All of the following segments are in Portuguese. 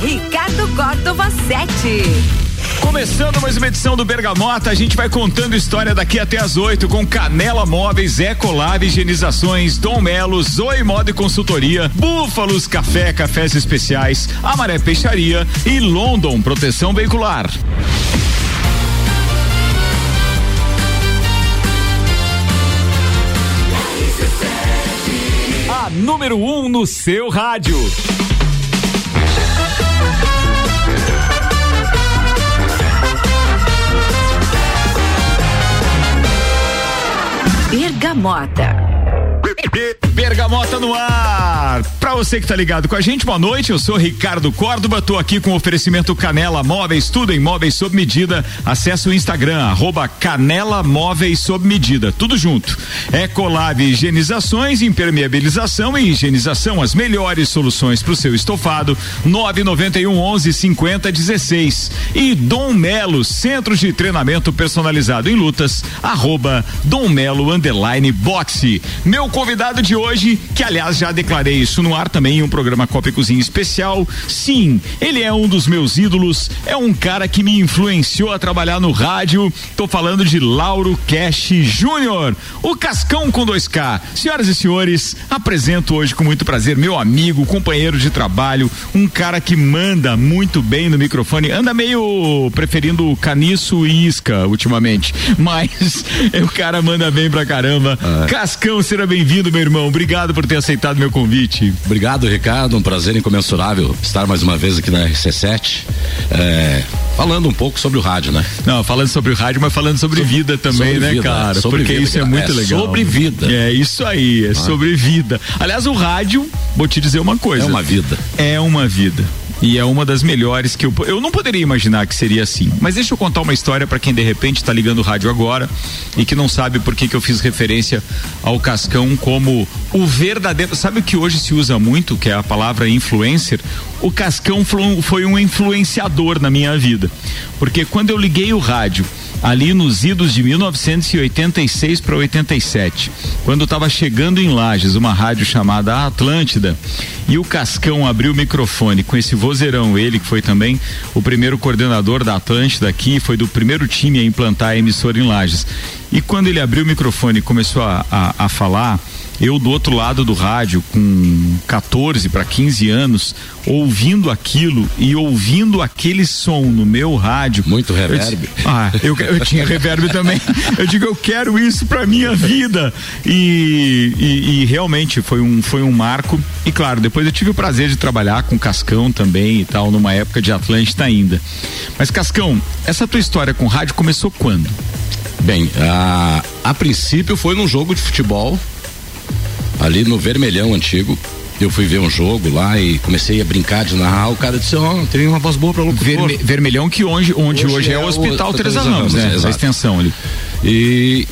Ricardo Córdova 7. Começando mais uma edição do Bergamota, a gente vai contando história daqui até as 8 com Canela Móveis, Ecolab Higienizações, Dom Melo, Zoe Moda e Consultoria, Búfalos Café, Cafés Especiais, Amaré Peixaria e London Proteção Veicular. A número 1 um no seu rádio. Bergamota. Bergamota no ar. Pra você que tá ligado com a gente, boa noite. Eu sou Ricardo Córdova, tô aqui com o oferecimento Canela Móveis, tudo em móveis sob medida. Acesse o Instagram, arroba Canela Móveis sob medida, tudo junto. Ecolab Higienizações, impermeabilização e higienização, as melhores soluções pro seu estofado. 991 11 50 16. E Dom Melo, Centro de Treinamento Personalizado em Lutas, arroba Dom Melo Underline Boxe. Meu convidado de hoje, que aliás já declarei isso no ar também em um programa Copa e Cozinha especial. Sim, ele é um dos meus ídolos, é um cara que me influenciou a trabalhar no rádio. Tô falando de Lauro Cash Júnior, o Cascão com 2K. Senhoras e senhores, apresento hoje com muito prazer meu amigo, companheiro de trabalho, um cara que manda muito bem no microfone, anda meio preferindo caniço e isca ultimamente, mas o cara manda bem pra caramba. Ah. Cascão, seja bem-vindo, meu irmão. Obrigado por ter aceitado meu convite. Obrigado, Ricardo. Um prazer incomensurável estar mais uma vez aqui na RC7. É, falando um pouco sobre o rádio, né? Não, falando sobre o rádio, mas falando sobre, Sobre- vida também, sobre né, vida, cara? sobre Porque vida, isso é cara. muito É legal. sobre vida. É isso aí, é sobre vida. Aliás, o rádio, vou te dizer uma coisa. É uma vida. É uma vida. E é uma das melhores que eu. Eu não poderia imaginar que seria assim. Mas deixa eu contar uma história para quem de repente tá ligando o rádio agora e que não sabe por que, que eu fiz referência ao Cascão como o verdadeiro. Sabe o que hoje se usa muito, que é a palavra influencer? O Cascão foi um influenciador na minha vida. Porque quando eu liguei o rádio ali nos idos de 1986 para 87, quando estava chegando em Lages uma rádio chamada Atlântida e o Cascão abriu o microfone com esse vozeirão, ele que foi também o primeiro coordenador da Atlântida aqui, foi do primeiro time a implantar a emissora em Lages. E quando ele abriu o microfone e começou a, a, a falar, eu do outro lado do rádio, com 14 para 15 anos, ouvindo aquilo e ouvindo aquele som no meu rádio. Muito eu reverb. disse, ah, eu, eu tinha reverb também. Eu digo, eu quero isso pra minha vida. E, e, e realmente foi um, foi um marco. E claro, depois eu tive o prazer de trabalhar com Cascão também e tal, numa época de Atlântida ainda. Mas Cascão, essa tua história com rádio começou quando? Bem, a, a princípio foi num jogo de futebol, ali no Vermelhão antigo. Eu fui ver um jogo lá e comecei a brincar de narrar. O cara disse: Ó, tem uma voz boa pra locutor. Verme- vermelhão, que onde, onde hoje, Hoje é, é o Hospital Teresa Ramos, né? exato. A extensão ali. E,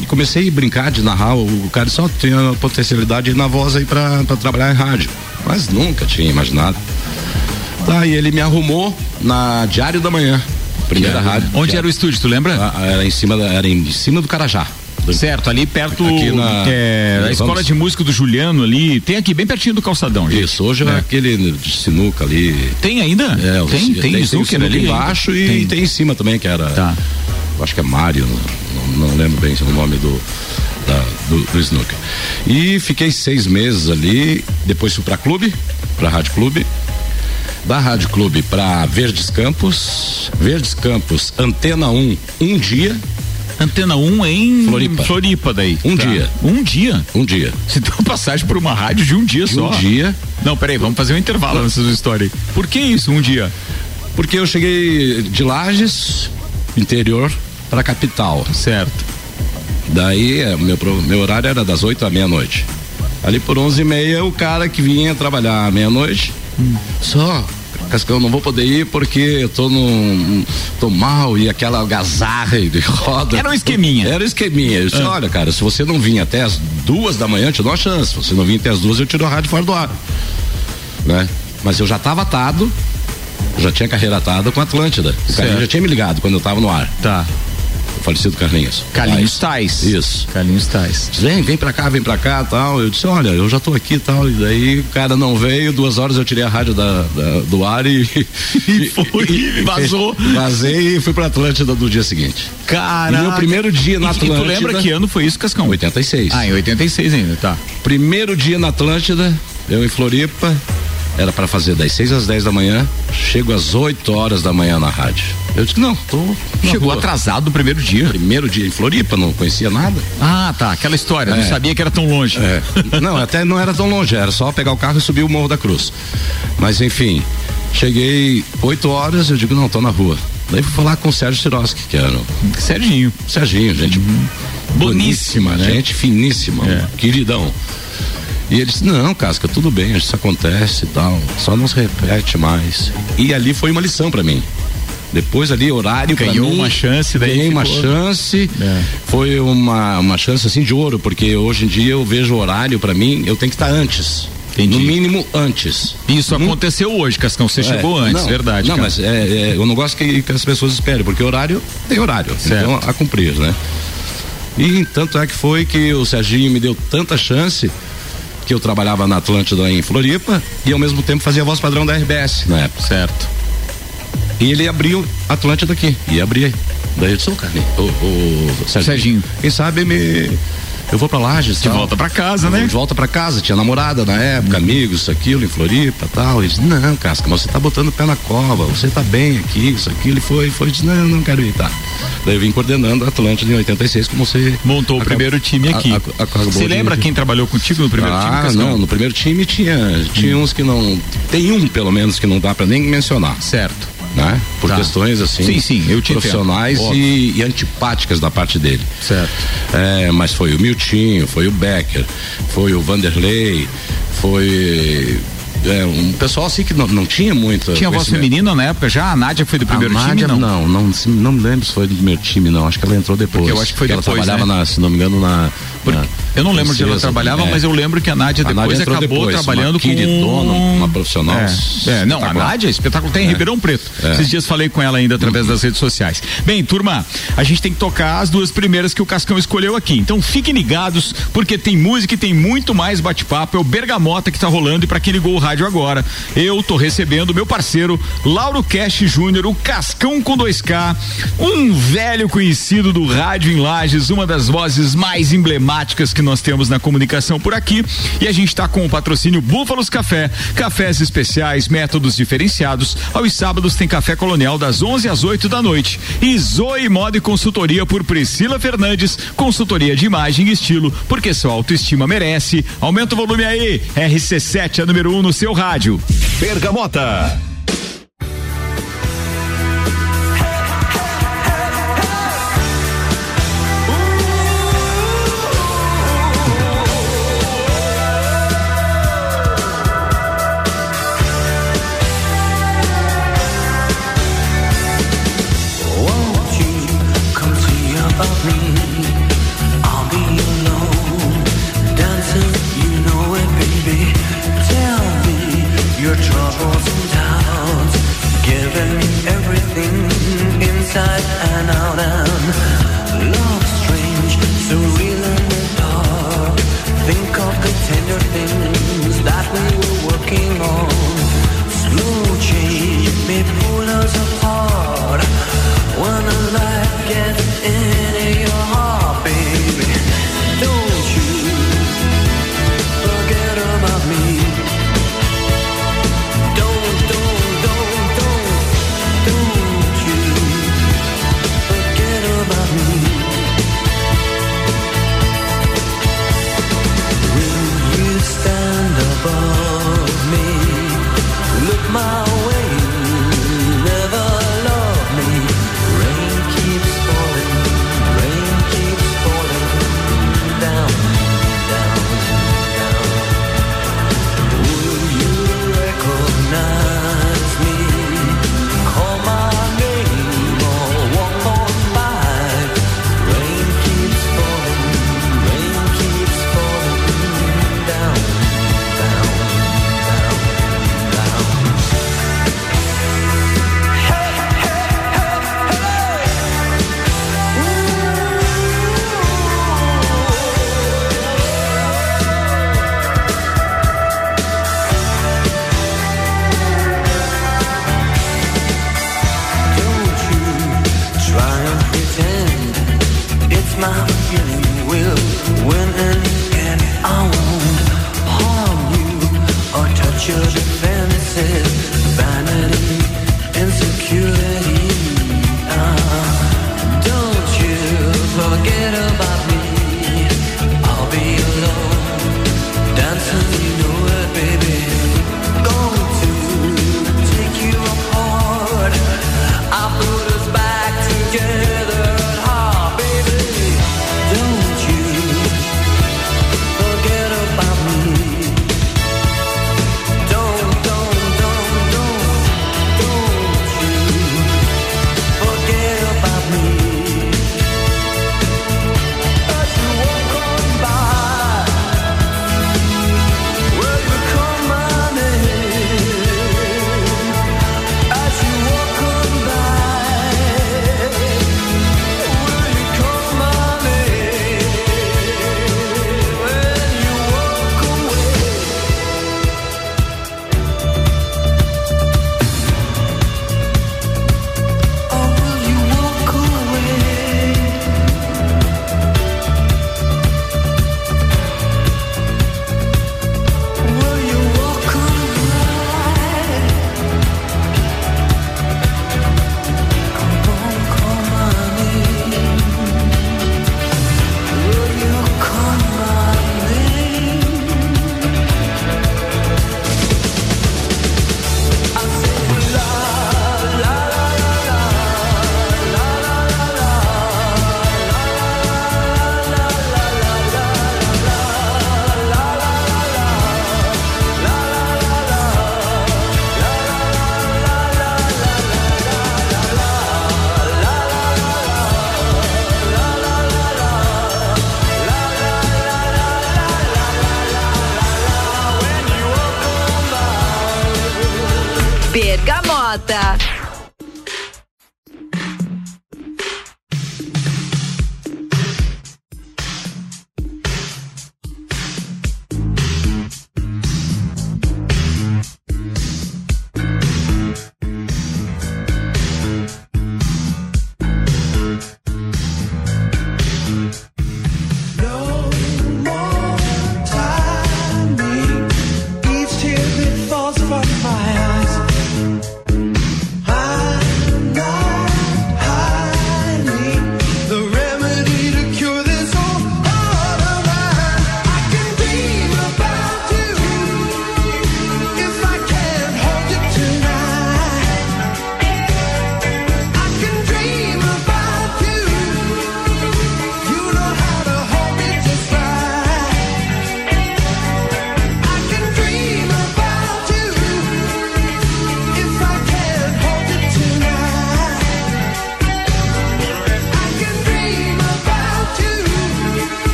e comecei a brincar de narrar. O cara só tinha a potencialidade na voz aí pra, pra trabalhar em rádio. Mas nunca tinha imaginado. Tá, e ele me arrumou na Diário da Manhã. Primeira rádio. Onde era o estúdio, tu lembra? Ah, Era em cima, da, era em cima do Carajá. Certo, ali perto na- é, escola de música do Juliano ali, tem aqui bem pertinho do calçadão. gente. Isso, hoje é, É. aquele de sinuca ali. Tem ainda? É, tem, tem, tem snooker sinuca ali embaixo ainda? e tem. em cima também, que era. Tá. eu Acho que é Mário, não, não lembro bem o nome do, da- do, do snooker. E fiquei seis meses ali, depois fui pra clube, pra Rádio Clube. Da Rádio Clube pra Verdes Campos, Verdes Campos, Antena 1, um dia, Antena 1 em Floripa. Floripa daí. Um Tá. dia. Um dia? um dia. Você deu uma passagem por uma rádio de um dia De só. um dia, Não, peraí, vamos fazer um intervalo nessa história aí. Por que isso, um dia? porque eu cheguei de Lages, interior, pra capital. Certo. Daí, é, meu, meu horário era das 8 à meia-noite. Ali por 11 e meia, o cara que vinha trabalhar à meia-noite, só, Cascão, não vou poder ir porque eu tô num. tô mal e aquela algazarra de roda. Era um esqueminha. Era um esqueminha. Eu disse, Ah. olha, cara, se você não vir até as duas da manhã, eu te dou uma chance. Se você não vir até as duas, eu tiro a rádio fora do ar. Né? Mas eu já tava atado, já tinha carreira atada com a Atlântida. O cara já tinha me ligado quando eu tava no ar. Tá. Falecido Carlinhos. Carlinhos Tais. Isso. Carlinhos Tais. Vem, vem pra cá, vem pra cá tal. Eu disse, olha, eu já tô aqui tal. E daí o cara não veio, duas horas eu tirei a rádio da, da do ar e. e foi, e vazou. Vazei e fui pra Atlântida do dia seguinte. Cara. meu primeiro dia na Atlântida. E tu lembra que ano foi isso, Cascão? 86. Ah, em 86 ainda, tá. Primeiro dia na Atlântida, eu em Floripa, era para fazer das 6 às 10 da manhã, chego às 8 horas da manhã na rádio. Eu disse, não, tô. Chegou rua. atrasado no primeiro dia. Primeiro dia em Floripa, não conhecia nada. Ah, tá. Aquela história, é. não sabia que era tão longe. É. não, até não era tão longe, era só pegar o carro e subir o Morro da Cruz. Mas enfim, cheguei 8 horas, eu digo, não, tô na rua. Daí fui falar com o Sérgio Siroski, que era. Serginho. Serginho, gente. Uhum. Boníssima, né? Gente finíssima, é. queridão. E ele disse, não, Casca, tudo bem, isso acontece e tal, só não se repete mais. E ali foi uma lição para mim. Depois ali, horário Ganhou mim, uma chance daí. Ganhei uma chance. É. Foi uma, uma chance assim de ouro, porque hoje em dia eu vejo o horário para mim, eu tenho que estar antes. Entendi. No mínimo antes. Isso hum? aconteceu hoje, Cascão. Você é, chegou antes, não, verdade. Não, cara. mas é, é, eu não gosto que, que, as pessoas esperem, porque horário tem horário. Certo. Então a cumprir, né? E tanto é que foi que o Serginho me deu tanta chance que eu trabalhava na Atlântida em Floripa e ao mesmo tempo fazia voz padrão da RBS na época. Certo. E ele abriu Atlântida aqui. E abria. Daí eu disse, ô, oh, o, o Serginho, Serginho. Quem sabe me eu vou pra Lages. De tal. volta pra casa, né? De volta pra casa, tinha namorada na época, amigos, isso, aquilo, em Floripa tal. Ele disse, não, Casca, mas você tá botando o pé na cova, você tá bem aqui, isso, aquilo. Ele foi, foi, disse, não, não quero ir, tá. Daí eu vim coordenando a Atlântida em 86, como você. Montou o primeiro time aqui. A, a, você lembra de... quem trabalhou contigo no primeiro ah, time? Ah, não, no primeiro time tinha, tinha hum. uns que não. Tem um, pelo menos, que não dá pra nem mencionar. Certo né? Por tá. questões assim, sim, sim, profissionais e, e, antipáticas da parte dele. Certo. É, mas foi o Miltinho, foi o Becker, foi o Vanderlei, foi é, um pessoal assim que não, não tinha muito. Tinha voz feminina na época já? A Nádia foi do primeiro Nádia, time? Não, não, não, não me lembro se foi do primeiro time, não. Acho que ela entrou depois. Porque eu acho que foi depois. Ela trabalhava, né? na, se não me engano, na. Na eu não lembro de ela trabalhava, é. mas eu lembro que a Nádia depois Nádia acabou depois, trabalhando com. Uma, uma profissional. É, é não, a Nádia, espetáculo tem em é. Ribeirão Preto. É. Esses dias falei com ela ainda através das redes sociais. Bem, turma, a gente tem que tocar as duas primeiras que o Cascão escolheu aqui. Então fiquem ligados, porque tem música e tem muito mais bate-papo. É o Bergamota que tá rolando e para quem ligou o rádio agora eu tô recebendo meu parceiro Lauro Cash Júnior, o Cascão com 2K, um velho conhecido do rádio em Lages, uma das vozes mais emblemáticas que nós temos na comunicação por aqui. E a gente está com o patrocínio Búfalos Café, cafés especiais, métodos diferenciados. Aos sábados tem café colonial das 11 às 8 da noite. E Zoe Moda e Consultoria por Priscila Fernandes, consultoria de imagem e estilo, porque sua autoestima merece. Aumenta o volume aí. RC7 é número 1 um no seu rádio. Bergamota.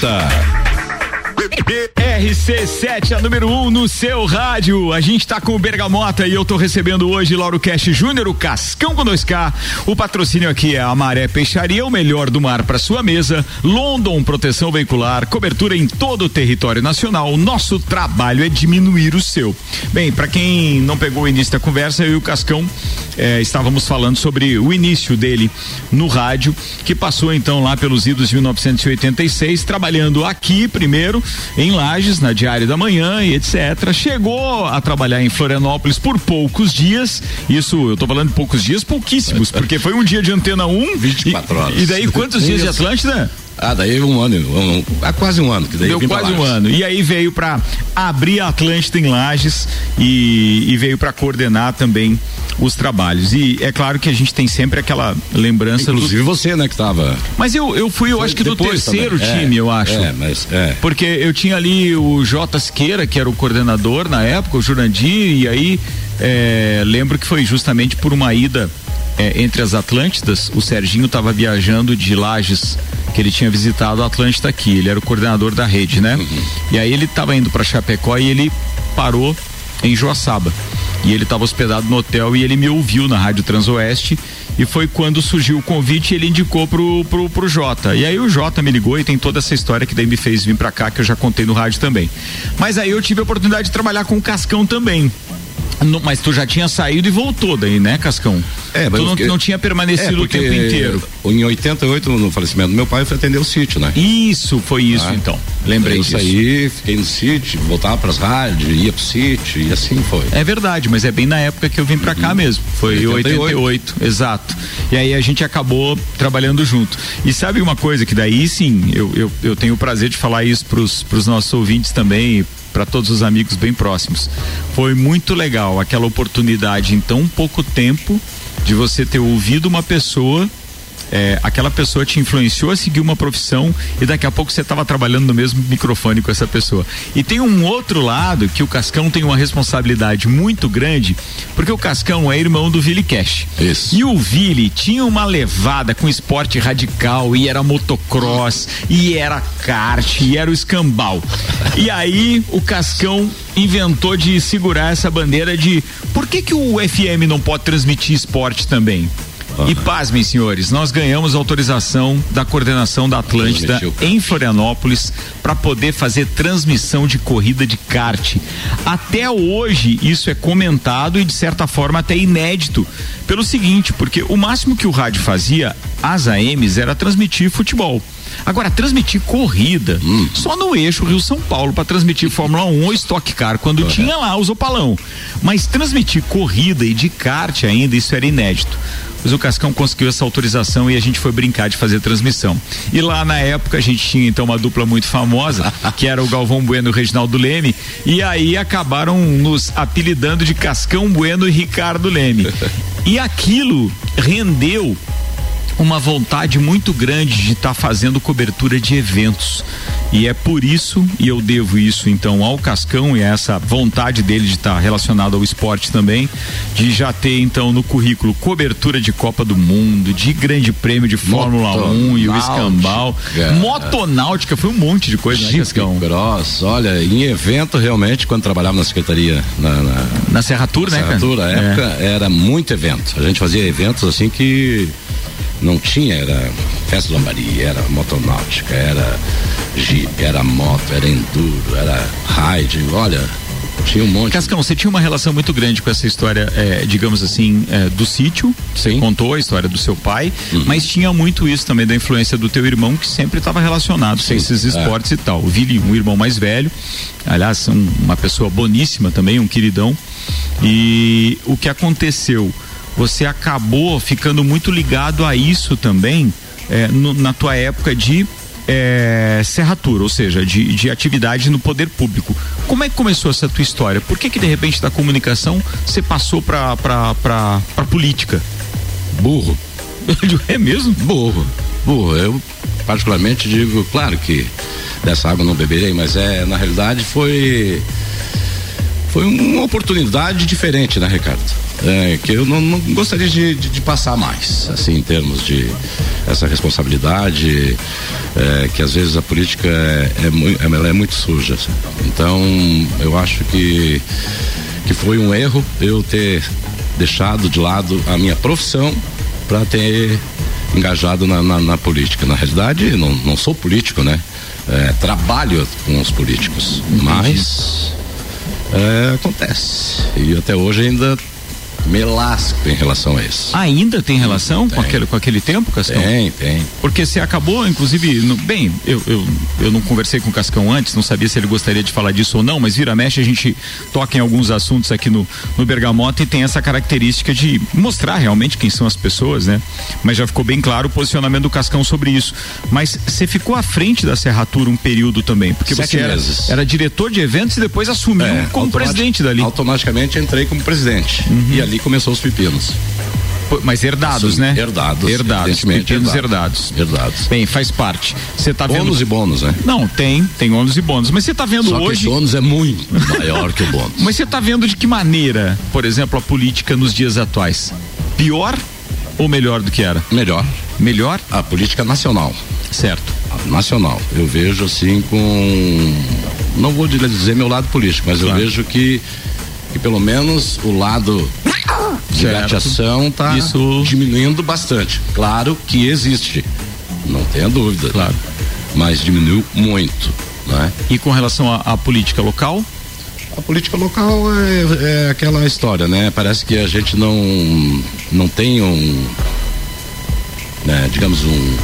Bergamota. RC7, a número 1 um no seu rádio. A gente tá com o Bergamota e eu tô recebendo hoje Lauro Cash Júnior, o Cascão com 2K. O patrocínio aqui é a Maré Peixaria, o melhor do mar para sua mesa. London Proteção Veicular, cobertura em todo o território nacional. Nosso trabalho é diminuir o seu. Bem, para quem não pegou o início da conversa, eu e o Cascão eh, estávamos falando sobre o início dele no rádio, que passou então lá pelos idos de 1986, trabalhando aqui primeiro em Lages, na Diário da Manhã e etc. Chegou a trabalhar em Florianópolis por poucos dias. Isso, eu tô falando de poucos dias, pouquíssimos, porque foi um dia de antena 1. 24 e, horas. E daí quantos dias de Atlântida? Ah, daí um ano, um, há quase um ano. Que daí Deu quase um ano. E aí veio para abrir a Atlântida em Lages e, e veio para coordenar também os trabalhos. E é claro que a gente tem sempre aquela lembrança. Inclusive do... você, né, que tava. Mas eu, eu fui, eu Foi acho que do terceiro também. time, É, eu acho. É, mas é. Porque eu tinha ali o J. Siqueira, que era o coordenador na época, o Jurandir, e aí é, lembro que foi justamente por uma ida é, entre as Atlântidas, o Serginho estava viajando de Lages, que ele tinha visitado a Atlântida aqui, ele era o coordenador da rede, né? E aí ele estava indo para Chapecó e ele parou em Joaçaba. E ele estava hospedado no hotel e ele me ouviu na Rádio Transoeste e foi quando surgiu o convite e ele indicou pro, pro, pro Jota. E aí o Jota me ligou e tem toda essa história que daí me fez vir pra cá, que eu já contei no rádio também. Mas aí eu tive a oportunidade de trabalhar com o Cascão também. No- mas tu já tinha saído e voltou daí, né, Cascão? É, mas tu não, eu- não tinha permanecido o porque tempo inteiro. Em 88, no falecimento do meu pai, eu fui atender o sítio, né? Isso, foi isso Ah. então. Lembrei eu disso. saí, fiquei no sítio, voltava pras rádios, ia pro sítio e assim foi. É verdade, mas é bem na época que eu vim pra cá mesmo. Foi 88. 88. exato. E aí a gente acabou trabalhando junto. E sabe uma coisa que daí sim, eu, eu, eu tenho o prazer de falar isso pros, pros nossos ouvintes também, para todos os amigos bem próximos. Foi muito legal aquela oportunidade em tão pouco tempo de você ter ouvido uma pessoa é, aquela pessoa te influenciou a seguir uma profissão e daqui a pouco você estava trabalhando no mesmo microfone com essa pessoa. E tem um outro lado que o Cascão tem uma responsabilidade muito grande, porque o Cascão é irmão do Vili Cash. Isso. E o Vili tinha uma levada com esporte radical, e era motocross, e era kart, e era o escambau. E aí o Cascão inventou de segurar essa bandeira de por que que o FM não pode transmitir esporte também? E pasmem, senhores, nós ganhamos autorização da coordenação da Atlântida em Florianópolis para poder fazer transmissão de corrida de kart. Até hoje isso é comentado e de certa forma até inédito. Pelo seguinte, porque o máximo que o rádio fazia, as AMs, era transmitir futebol. Agora, transmitir corrida, só no eixo Rio-São Paulo para transmitir Fórmula 1 ou Stock Car, quando tinha lá os opalão. Mas transmitir corrida e de kart ainda, isso era inédito. Mas o Cascão conseguiu essa autorização e a gente foi brincar de fazer transmissão. E lá na época a gente tinha então uma dupla muito famosa, que era o Galvão Bueno e o Reginaldo Leme, e aí acabaram nos apelidando de Cascão Bueno e Ricardo Leme. E aquilo rendeu uma vontade muito grande de estar fazendo cobertura de eventos. E é por isso, e eu devo isso então ao Cascão e a essa vontade dele de estar relacionado ao esporte também, de já ter então no currículo cobertura de Copa do Mundo, de Grande Prêmio de Fórmula 1 e o escambau. Motonáutica, foi um monte de coisa, né, Cascão? Cross, olha, em evento realmente, quando trabalhava na secretaria, na, na, Na Serra Tour, né? Serra Tour, na É. época, era muito evento. A gente fazia eventos assim que não tinha, era festa lambari, era motonáutica, era jeep, era moto, era enduro, era ride, olha, tinha um monte. Cascão, você tinha uma relação muito grande com essa história, eh, digamos assim, eh, do sítio. Você Sim. contou a história do seu pai, mas tinha muito isso também da influência do teu irmão, que sempre estava relacionado com esses é. esportes e tal. O Vili, um irmão mais velho, aliás, um- uma pessoa boníssima também, um queridão. E o que aconteceu? Você acabou ficando muito ligado a isso também eh, no- na tua época de é, Serra Tour, ou seja, de, de atividade no poder público. Como é que começou essa tua história? Por que que de repente da comunicação você passou pra, pra política? Burro. É mesmo? Burro. Burro. Eu particularmente digo, claro que dessa água não beberei, mas é, na realidade foi foi uma oportunidade diferente, né, Ricardo? É, que eu não, não gostaria de, de, de, passar mais, assim, em termos de essa responsabilidade, é, que às vezes a política é, é, ela é muito suja. Assim. Então, eu acho que, que foi um erro eu ter deixado de lado a minha profissão para ter engajado na, na, na, política. Na realidade, não, não sou político, né? É, trabalho com os políticos, mas é, acontece. E até hoje ainda me lasco em relação a isso. Ainda tem relação tem. Com, aquele, com aquele tempo, Cascão? Tem, tem. Porque você acabou, inclusive, no, bem, eu, eu, eu não conversei com o Cascão antes, não sabia se ele gostaria de falar disso ou não, mas vira mexe a gente toca em alguns assuntos aqui no, no Bergamota e tem essa característica de mostrar realmente quem são as pessoas, né? Mas já ficou bem claro o posicionamento do Cascão sobre isso. Mas você ficou à frente da Serratura um período também, porque Sete você era, era, diretor de eventos e depois assumiu é, como presidente dali. Automaticamente entrei como presidente. Uhum. E ali começou os pepinos. Mas herdados, assim, né? Herdados. Herdados. Pepinos herdados. Herdados. Bem, faz parte. Você tá vendo. Ônus e bônus, né? Não, tem, tem ônus e bônus. Mas você tá vendo Só hoje. Que ônus é muito maior que o bônus. Mas você tá vendo de que maneira, por exemplo, a política nos dias atuais? Pior ou melhor do que era? Melhor. Melhor? A política nacional. Certo. A nacional. Eu vejo assim com. Não vou dizer meu lado político, mas claro. eu vejo que que pelo menos o lado de gateação está Isso... diminuindo bastante. Claro que existe, não tenha dúvida. Claro. Mas diminuiu muito. Né? E com relação à política local? A política local é, é, aquela história, né? Parece que a gente não, não tem um, né, digamos um,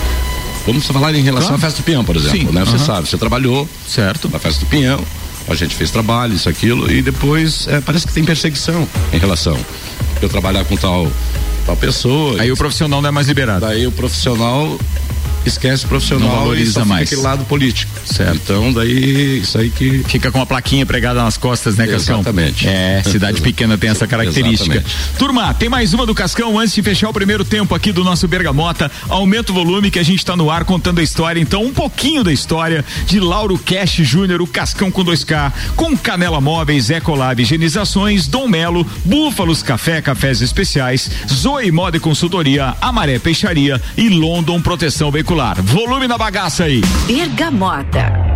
vamos falar em relação claro. à festa do Pinhão, por exemplo, Sim. né? Você sabe, você trabalhou certo na festa do Pinhão, a gente fez trabalho, isso, aquilo, e depois é, parece que tem perseguição em relação. Eu trabalhar com tal, tal pessoa. Aí o profissional não é mais liberado. Daí o profissional esquece o profissional não valoriza e mais aquele lado político. Certo. Então daí isso aí que fica com a plaquinha pregada nas costas, né, Cascão? Exatamente. É, cidade pequena tem essa característica. Exatamente. Turma, tem mais uma do Cascão antes de fechar o primeiro tempo aqui do nosso Bergamota. Aumenta o volume que a gente está no ar contando a história, então um pouquinho da história de Lauro Cash Júnior, o Cascão com 2K, com Canela Móveis, Ecolab Higienizações, Dom Melo, Búfalos Café, Cafés Especiais, Zoe Moda e Consultoria, Amaré Peixaria e London Proteção Veicular particular. Volume na bagaça aí. Bergamota.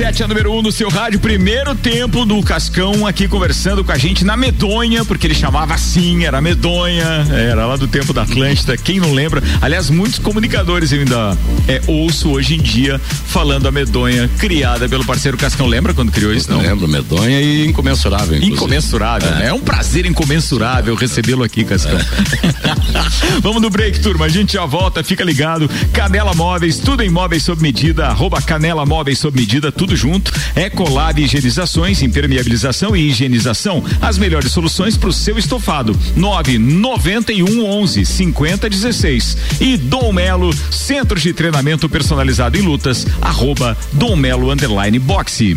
RC7 é a número 1 um no seu rádio, primeiro tempo do Cascão aqui conversando com a gente na Medonha, porque ele chamava assim, era Medonha, era lá do tempo da Atlântida, quem não lembra? Aliás, muitos comunicadores eu ainda é, ouço hoje em dia falando a Medonha, criada pelo parceiro Cascão. Lembra quando criou isso? Não? Lembro, Medonha e incomensurável. Inclusive. Incomensurável, é. né? É um prazer incomensurável recebê-lo aqui, Cascão. É. Vamos no break, turma, a gente já volta, fica ligado. Canela Móveis, tudo em móveis sob medida, arroba Canela Móveis sob medida, tudo junto. Ecolab Higienizações, impermeabilização e higienização. As melhores soluções para o seu estofado. 991 11 50 16. E Dom Melo, Centro de Treinamento Personalizado em Lutas, arroba Dom Melo Underline Boxe.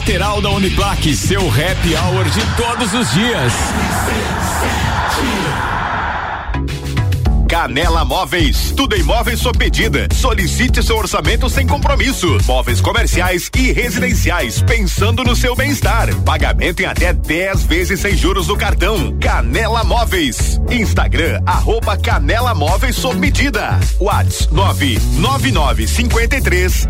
lateral da Uniplaque, seu happy hour de todos os dias. Canela Móveis, tudo em móveis sob medida. Solicite seu orçamento sem compromisso. Móveis comerciais e residenciais, pensando no seu bem-estar. Pagamento em até 10 vezes sem juros no cartão. Canela Móveis. Instagram, arroba Canela Móveis sob medida. Whats 999 53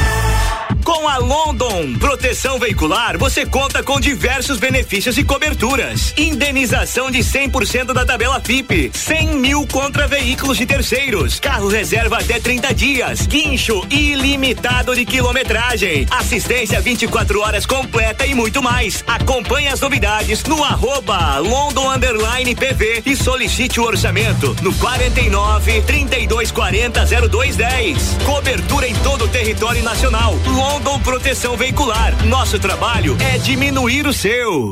Com a London Proteção Veicular, você conta com diversos benefícios e coberturas. Indenização de 100% da tabela FIP, 100 mil contra veículos de terceiros, carro reserva até 30 dias, guincho ilimitado de quilometragem, assistência 24 horas completa e muito mais. Acompanhe as novidades no arroba London PV e solicite o orçamento no 49 3240 0210. Cobertura em todo o território nacional. London Rondon Proteção Veicular. Nosso trabalho é diminuir o seu.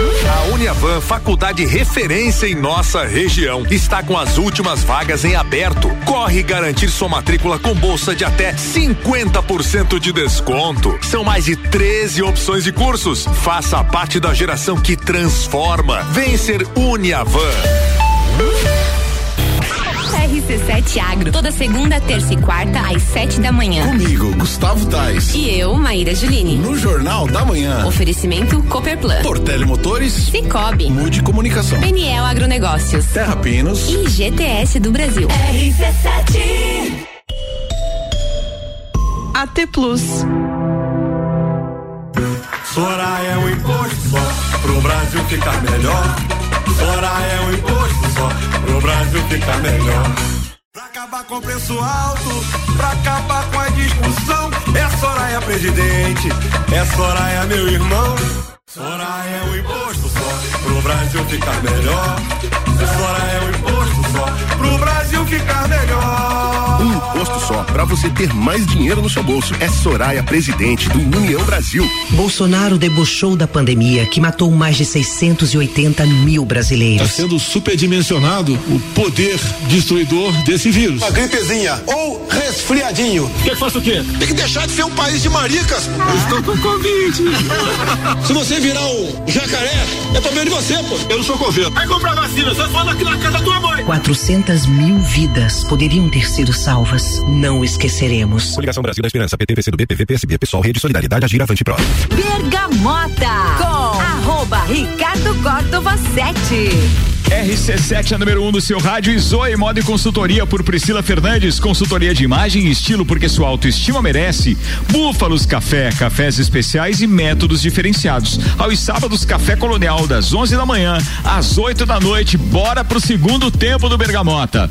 A Uniavan, faculdade referência em nossa região, está com as últimas vagas em aberto. Corre garantir sua matrícula com bolsa de até 50% de desconto. São mais de 13 opções de cursos. Faça parte da geração que transforma. Vem ser Uniavan. RC7 Agro, toda segunda, terça e quarta, às sete da manhã. Comigo, Gustavo Tais. E eu, Maíra Juline. No Jornal da Manhã. Oferecimento Copperplan. Portele Motores. Cicobi. Mude Comunicação. Peniel Agronegócios. Terra Pinos. E GTS do Brasil. RC7. AT Plus. Soraya é um imposto só, pro Brasil ficar melhor. Soraya é um imposto só, pro Brasil ficar melhor. Pra acabar com o preço alto, pra acabar com a discussão. É Soraya presidente, é Soraya meu irmão. Soraya é um imposto só, pro Brasil ficar melhor. Soraya é um imposto só, pro Brasil ficar melhor. Um imposto só, pra você ter mais dinheiro no seu bolso. É Soraya, presidente do União Brasil. Bolsonaro debochou da pandemia que matou mais de 680 mil brasileiros. Está sendo superdimensionado o poder destruidor desse vírus. Uma gripezinha ou resfriadinho. Quer que faça o quê? Tem que deixar de ser um país de maricas. Eu estou com Covid. Se você virar um jacaré, é problema de você, pô. Eu não sou coveiro. Vai comprar vacina, só fala aqui na casa da tua mãe. 400 mil vidas poderiam ter sido salvas. Não esqueceremos. Coligação Brasil da Esperança, PT, PCdoB, PV, PSB, Pessoal, Rede Solidariedade, Agir, Avante Pro. Bergamota com arroba Ricardo Córdova 7. RC7 é número 1 um do seu rádio e Zoe Moda e Consultoria por Priscila Fernandes. Consultoria de imagem e estilo porque sua autoestima merece. Búfalos Café, cafés especiais e métodos diferenciados. Aos sábados, Café Colonial, das 11 da manhã às 8 da noite. Bora pro segundo tempo do Bergamota.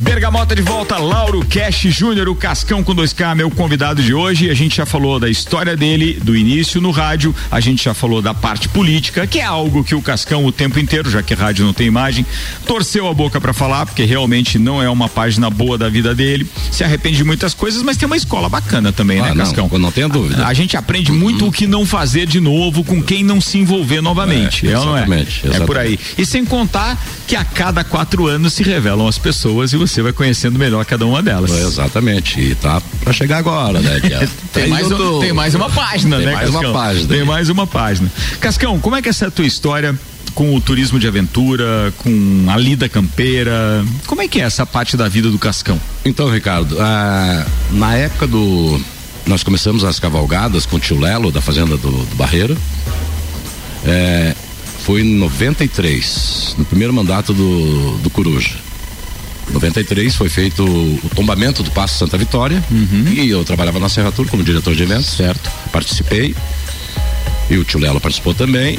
Bergamota de volta, Lauro Cash Júnior, o Cascão com 2K, meu convidado de hoje. A gente já falou da história dele, do início no rádio, a gente já falou da parte política, que é algo que o Cascão o tempo inteiro, já que rádio não tem imagem, torceu a boca para falar, porque realmente não é uma página boa da vida dele. Se arrepende de muitas coisas, mas tem uma escola bacana também, ah, né, não, Cascão? Não tenha dúvida. A, a gente aprende muito o que não fazer de novo com quem não se envolver novamente. É, é ou não é? exatamente, É por aí. E sem contar que a cada quatro anos se revelam as pessoas e você vai conhecendo melhor cada uma delas. É, exatamente. E tá pra chegar agora, né? É- tem, mais, um- tem mais uma página, Tem né, mais uma Cascão? página. Tem mais uma página. Cascão, como é que é essa tua história com o turismo de aventura, com a lida campeira? Como é que é essa parte da vida do Cascão? Então, Ricardo, ah, na época do. Nós começamos as cavalgadas com o tio Lelo, da Fazenda do, do Barreiro. É, foi em 93, no primeiro mandato do, do Coruja. 93 foi feito o tombamento do Passo Santa Vitória e eu trabalhava na Serra Tour como diretor de eventos. Certo. Participei e o tio Lelo participou também.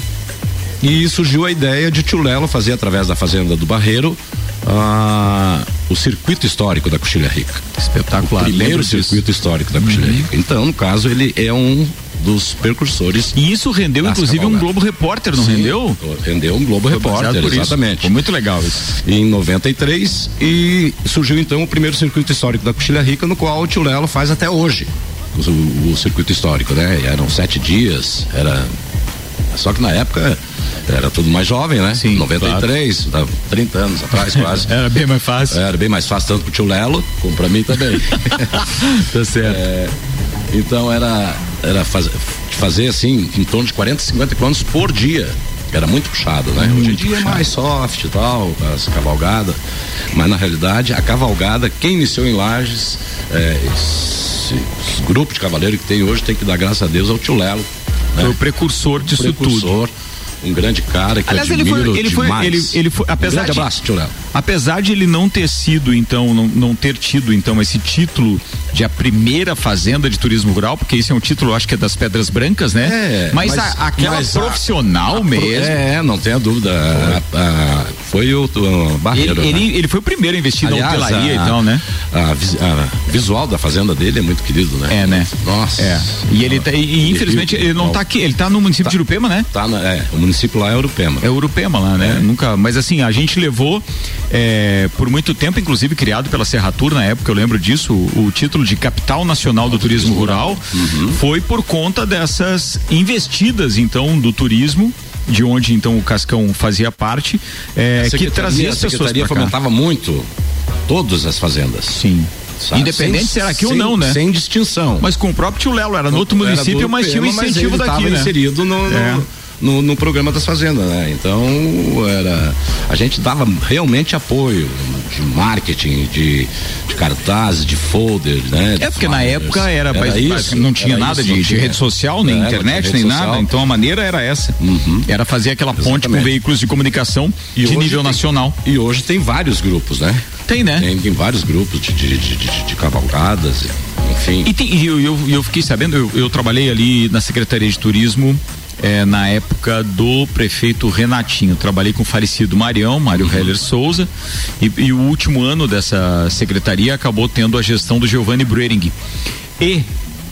E surgiu a ideia de tio Lelo fazer através da Fazenda do Barreiro ah, o circuito histórico da Coxilha Rica. Espetacular. O primeiro circuito histórico da Coxilha Rica. Então, no caso, ele é um dos percursores. E isso rendeu, inclusive, um. Globo Repórter, não Sim, rendeu? Rendeu um Globo Foi Repórter, por isso. exatamente. Foi muito legal isso. Em 93 e surgiu então o primeiro circuito histórico da Coxilha Rica, no qual o tio Lelo faz até hoje. O, o circuito histórico, né? Eram sete dias, era. Só que na época era tudo mais jovem, né? Sim, 93, dá 30 anos atrás quase. Era bem mais fácil. Era bem mais fácil, tanto pro tio Lelo, como pra mim também. tá certo. É, Então era, era faz, fazer assim, em torno de 40, 50 quilômetros por dia. Era muito puxado, né? Hoje em dia é mais soft e tal, as cavalgadas. Mas na realidade, a cavalgada, quem iniciou em Lages, é, esse, esse grupo de cavaleiro que tem hoje tem que dar graças a Deus ao tio Lelo. Né? Foi o precursor disso precursor, um grande cara que Aliás, eu ele admiro foi, ele foi, demais. ele, ele foi, apesar um grande de, abraço, apesar de ele não ter sido, então, não, não ter tido, então, esse título de a primeira fazenda de turismo rural, porque esse é um título, acho que é das Pedras Brancas, né? É, mas, mas- a- aquela mas a- profissional a pro- mesmo. É, não tenha dúvida. A- a- Foi o, o Barreiro. Ele, né? ele, ele foi o primeiro a investir Aliás, na hotelaria a- e tal, né? A, vis- a visual da fazenda dele é muito querido, né? É, né? Nossa. É. E ele tá, e, infelizmente ele não tá aqui, ele tá no município de Urupema, né? Tá, na- é, o município lá é Urupema. É Urupema lá, né? Nunca, mas assim, a gente levou é, por muito tempo, inclusive criado pela Serratur na época, eu lembro disso, o, o título de capital nacional do turismo rural Uhum. foi por conta dessas investidas então do turismo de onde então o Cascão fazia parte, é, A que secretaria- trazia a as pessoas secretaria pra cá. fomentava muito todas as fazendas. Sim. Independente se era aqui ou não, né? Sem distinção. Mas com o próprio tio Lelo, era no outro Era município, mas tinha o mas incentivo daqui, né? inserido no, no- É. no, no programa das fazendas, né? Então era a gente dava realmente apoio de marketing, de, de cartazes, de folder, né? de É porque na época era, bas- isso, não tinha era nada isso, de, não de tinha. rede social, nem não internet, nem nada. social. Uhum. Então a maneira era essa. Era fazer aquela ponte com Exatamente. veículos de comunicação de hoje nível tem- nacional. E hoje tem vários grupos, né? Tem, né? Tem, tem vários grupos de, de, de, de- de cavalgadas, enfim. E, tem- e eu, eu, eu fiquei sabendo, eu, eu trabalhei ali na Secretaria de Turismo eh, na época do prefeito Renatinho. Trabalhei com o falecido Marião, Mário Uhum. Heller Souza, e, e o último ano dessa secretaria acabou tendo a gestão do Giovanni Brering. E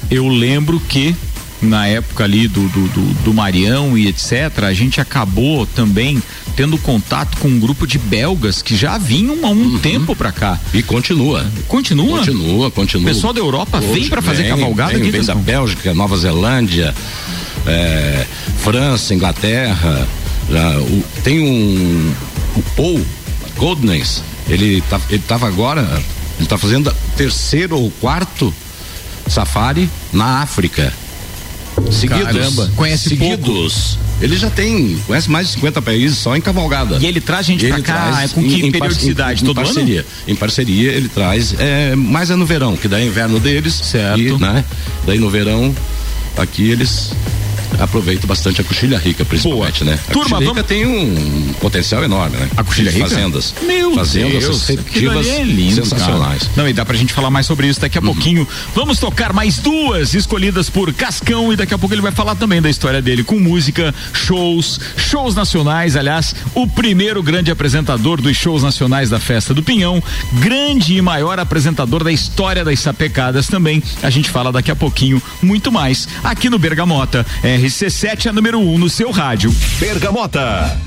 eu lembro que na época ali do, do, do, do Marião e etc., a gente acabou também tendo contato com um grupo de belgas que já vinham há um tempo pra cá. E continua. Continua? Continua, continua. O pessoal da Europa vem Hoje pra fazer vem, cavalgada vem, aqui, vem da? Bélgica, Nova Zelândia, é, França, Inglaterra. já, o- tem um o Paul Goldness, ele tá, ele tava agora, ele tá fazendo terceiro ou quarto safari na África. Seguidos. Caramba, conhece seguidos. Ele já tem, conhece mais de 50 países só em cavalgada. E ele traz gente E pra ele cá, traz com que em- em periodicidade? em- em Todo ano? parceria. Em parceria ele traz, é, mais é no verão, que daí é inverno deles. Certo. E, né, daí no verão, aqui eles aproveitam bastante a coxilha rica, principalmente, né? A Turma, coxilha rica tem um potencial enorme, né? A coxilha rica? Fazendas. Meu fazendas Deus, receptivas é lindo, sensacionais. cara. Não, e dá pra gente falar mais sobre isso Uhum. daqui a pouquinho. Vamos tocar mais duas escolhidas por Cascão e daqui a pouco ele vai falar também da história dele com música, shows, shows nacionais. Aliás, o primeiro grande apresentador dos shows nacionais da Festa do Pinhão, grande e maior apresentador da história das sapecadas também. A gente fala daqui a pouquinho muito mais aqui no Bergamota. RC7 é número 1 um no seu rádio. Bergamota.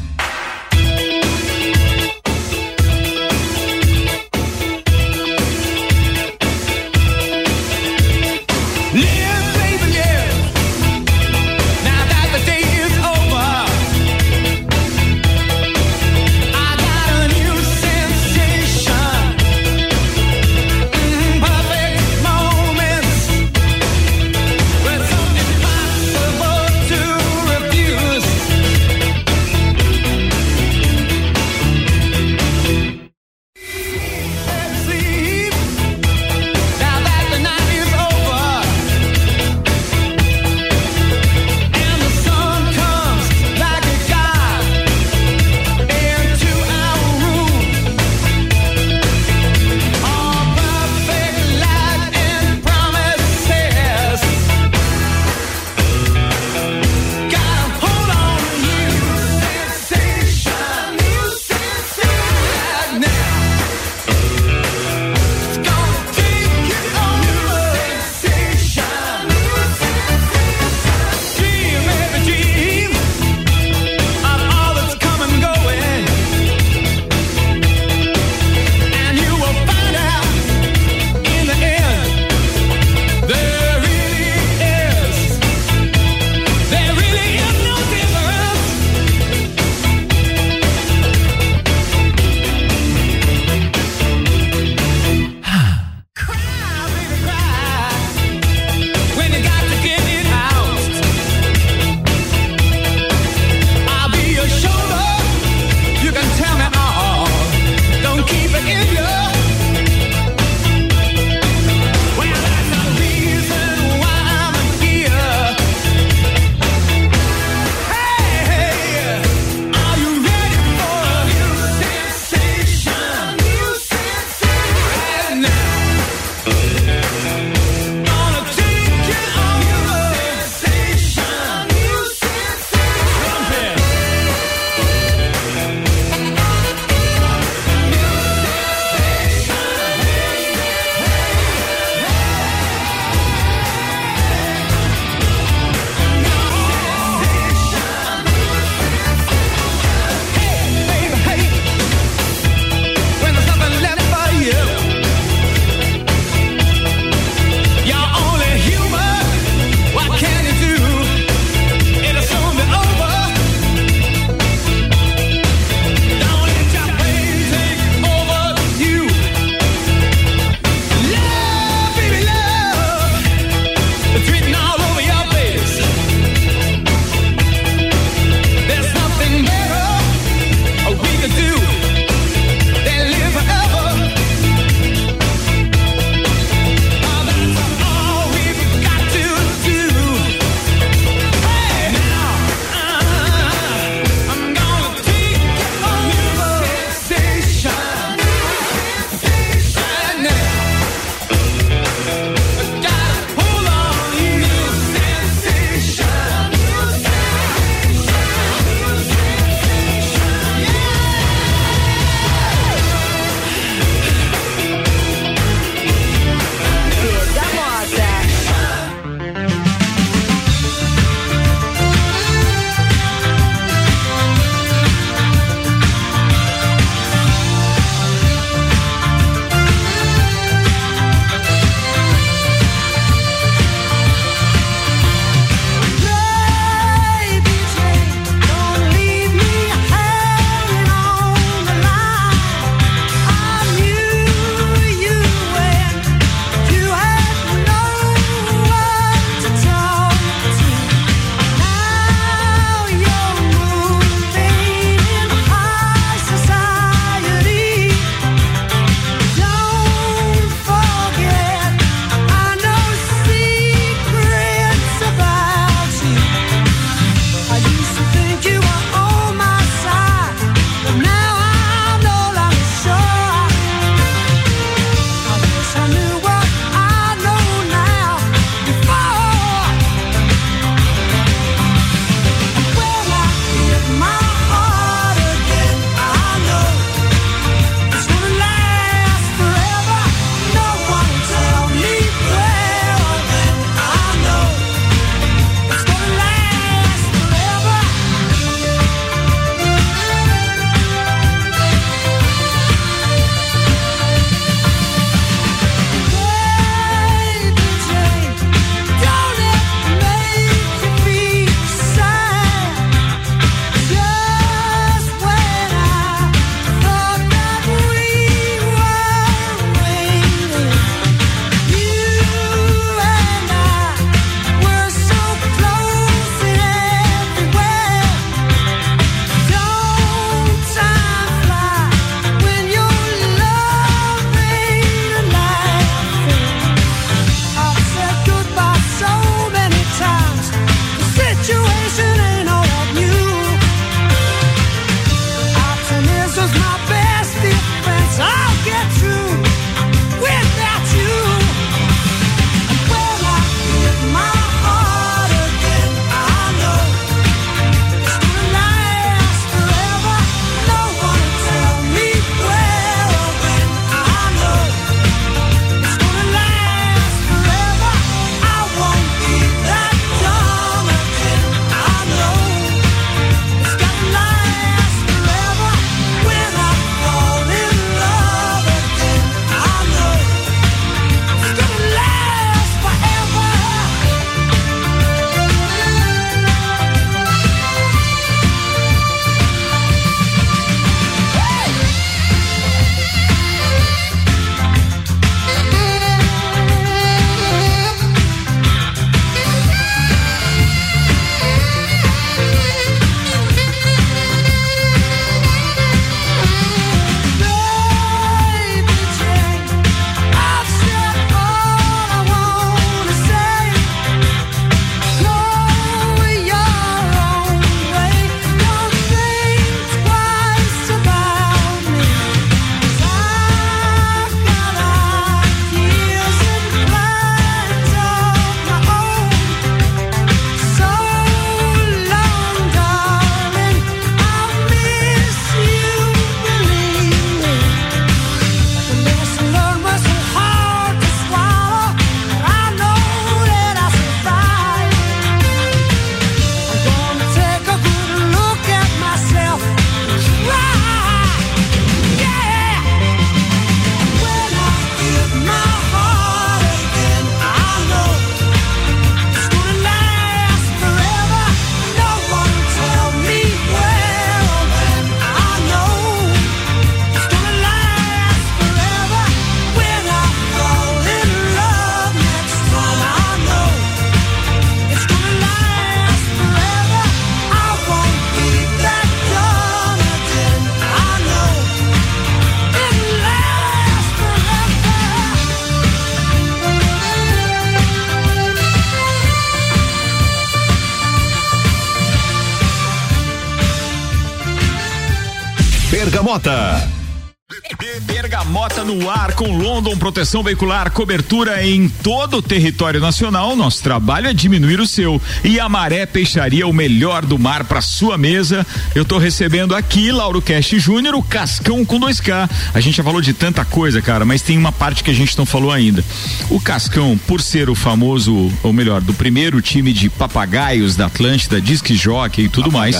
Proteção Veicular, cobertura em todo o território nacional. Nosso trabalho é diminuir o seu. E a Maré Peixaria, o melhor do mar para sua mesa. Eu tô recebendo aqui Lauro Cash Júnior, o Cascão com 2K. A gente já falou de tanta coisa, cara, mas tem uma parte que a gente não falou ainda. O Cascão, por ser o famoso, ou melhor, do primeiro time de papagaios da Atlântida, disque jockey e tudo mais,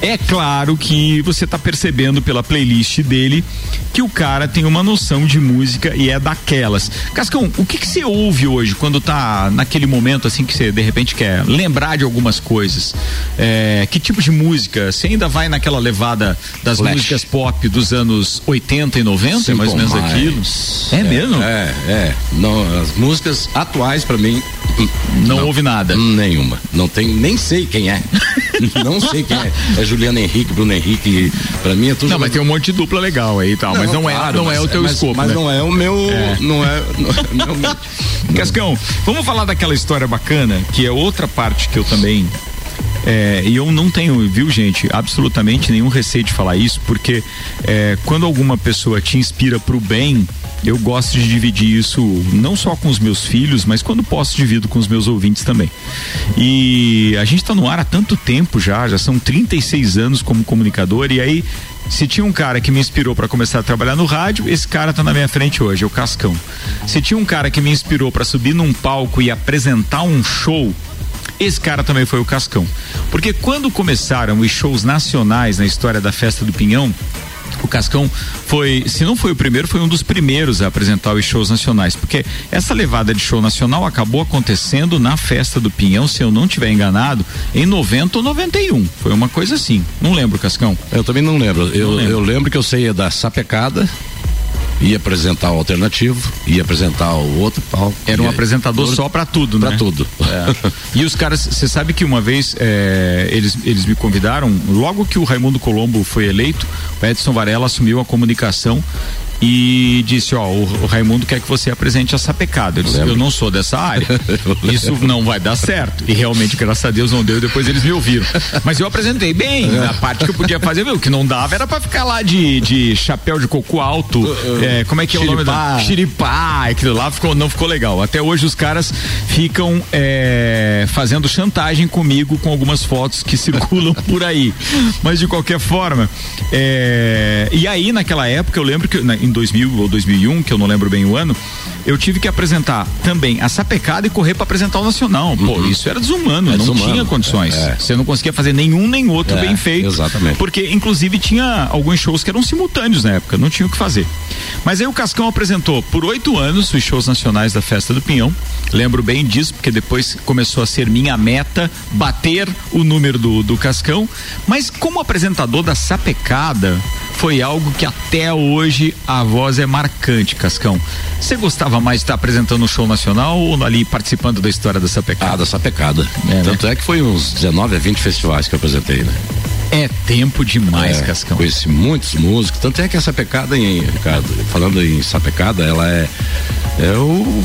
é claro que você tá percebendo pela playlist dele que o cara tem uma noção de música e é daquelas. Cascão, o que que você ouve hoje quando tá naquele momento assim que você de repente quer lembrar de algumas coisas? É, que tipo de música? Você ainda vai naquela levada das Flash. músicas pop dos anos 80 e 90, Simple mais ou menos Minds. aquilo? É, mesmo? É, é. Não, as músicas atuais pra mim. Não, houve nada. Nenhuma. Não tem, nem sei quem é. não sei quem é. É Juliana Henrique, Bruno Henrique. Pra mim é tudo. Não, mas tem um monte de dupla legal aí e tal, mas não é, claro, não é mas- o teu mas- escopo. Mas né? não é o meu. É. Não é. Não é o meu- Cascão, vamos falar daquela história bacana, que é outra parte que eu também. é, e eu não tenho, viu, gente, absolutamente nenhum receio de falar isso, porque é, quando alguma pessoa te inspira pro bem, eu gosto de dividir isso não só com os meus filhos, mas quando posso divido com os meus ouvintes também. E a gente está no ar há tanto tempo já, já são 36 anos como comunicador, e aí se tinha um cara que me inspirou para começar a trabalhar no rádio, esse cara tá na minha frente hoje, é o Cascão. Se tinha um cara que me inspirou para subir num palco e apresentar um show, esse cara também foi o Cascão. Porque quando começaram os shows nacionais na história da Festa do Pinhão, o Cascão foi, se não foi o primeiro, foi um dos primeiros a apresentar os shows nacionais, porque essa levada de show nacional acabou acontecendo na Festa do Pinhão, se eu não tiver enganado, em 90 ou 91. Foi uma coisa assim. Não lembro, Cascão. Eu também não lembro. Eu, Não lembro. eu lembro que eu saía da sapecada, ia apresentar o alternativo, ia apresentar o outro palco. Era um apresentador só pra tudo, né? Pra tudo. É. E os caras, você sabe que uma vez é, eles, eles me convidaram, logo que o Raimundo Colombo foi eleito, o Edson Varela assumiu a comunicação e disse, ó, o, Raimundo quer que você apresente a sapecada. Eu disse, eu não sou dessa área. Isso não vai dar certo. E realmente, graças a Deus, não deu. e Depois eles me ouviram. Mas eu apresentei bem. A parte que eu podia fazer, viu? O que não dava era pra ficar lá de, de chapéu de coco alto. é, como é que é o nome da? Xiripá. Aquilo lá ficou, não ficou legal. Até hoje os caras ficam é, fazendo chantagem comigo com algumas fotos que circulam por aí. Mas de qualquer forma, é, e aí naquela época eu lembro que na- em 2000 ou 2001, que eu não lembro bem o ano, eu tive que apresentar também a sapecada e correr para apresentar o nacional. Pô, isso era desumano, É não desumano. tinha condições. É. Você não conseguia fazer nenhum nem outro É, bem feito. exatamente. Porque, inclusive, tinha alguns shows que eram simultâneos na época, não tinha o que fazer. Mas aí o Cascão apresentou por oito anos os shows nacionais da Festa do Pinhão. Lembro bem disso, porque depois começou a ser minha meta bater o número do, do Cascão. Mas como apresentador da Sapecada, foi algo que até hoje a voz é marcante, Cascão. Você gostava mais de estar apresentando um show nacional ou ali participando da história da Sapecada? Ah, da sapecada. É, né? Tanto é que foi uns 19 a 20 festivais que eu apresentei, né? É tempo demais, É, Cascão. Conheci muitos músicos. Tanto é que a sapecada, em, Ricardo, falando em sapecada, ela é, é o.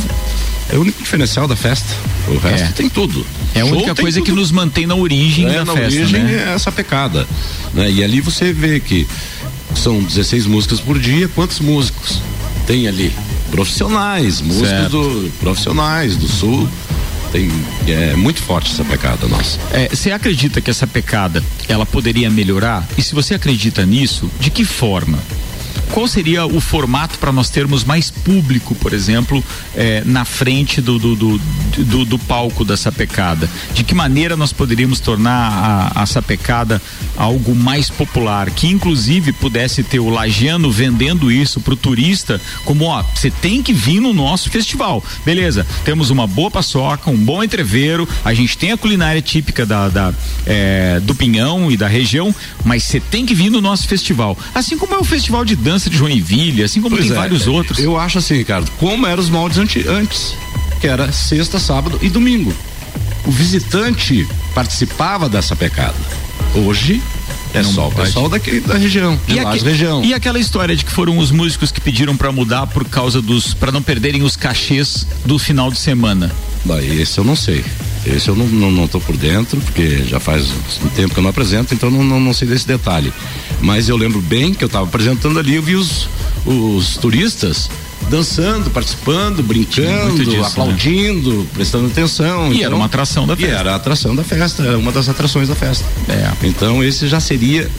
É o único diferencial da festa. O resto É. tem tudo. É a Show única coisa que tudo. nos mantém na origem é, da na festa, origem né? é essa pecada. Né? E ali você vê que são 16 músicas por dia, quantos músicos tem ali? Profissionais, músicos Certo. do profissionais do sul. Tem, é muito forte essa pecada nossa. É, Você acredita que essa pecada ela poderia melhorar? E se você acredita nisso, de que forma? Qual seria o formato para nós termos mais público, por exemplo, eh, na frente do, do, do, do- do palco da sapecada? De que maneira nós poderíamos tornar a, a sapecada algo mais popular, que inclusive pudesse ter o lagiano vendendo isso para o turista, como ó, você tem que vir no nosso festival. Beleza, temos uma boa paçoca, um bom entreveiro, a gente tem a culinária típica da, da, eh, do Pinhão e da região, mas você tem que vir no nosso festival. Assim como é o festival de dança de Joinville, assim como Pois é, vários outros. Eu acho assim, Ricardo, como eram os moldes antes, que era sexta, sábado e domingo. O visitante participava dessa pecada. Hoje é só o pessoal da região, de E, aque- região. e aquela história de que foram os músicos que pediram para mudar por causa dos para não perderem os cachês do final de semana. Daí esse eu não sei. Esse eu não, não, não tô por dentro, porque já faz um tempo que eu não apresento, então não, não, não sei desse detalhe. Mas eu lembro bem que eu estava apresentando ali, eu vi os, os turistas dançando, participando, brincando, né? aplaudindo, prestando atenção. E era uma atração da E era a atração da festa, era uma das atrações da festa. É. Então esse já seria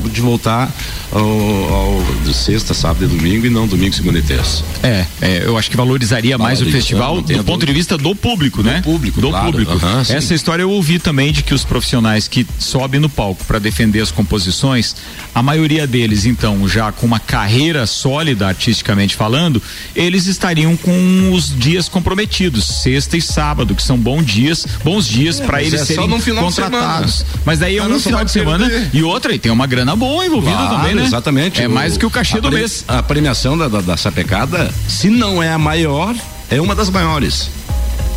de voltar ao, ao- sexta, sábado e domingo e não domingo, segunda e terça. É, é, eu acho que valorizaria mais o festival do ponto de vista do público, né? público, do claro. público. Sim. Essa história eu ouvi também de que os profissionais que sobem no palco para defender as composições, a maioria deles, então, já com uma carreira sólida artisticamente falando, eles estariam com os dias comprometidos, sexta e sábado, que são bons dias, bons dias É, para eles é só serem contratados. semana. Mas daí é um final de semana perder. e outra, e tem uma grana boa envolvida Claro, também, né? Exatamente. É O- mais que o cachê a do pre- mês. A premiação da, da, da sapecada, se não é a maior, é uma das maiores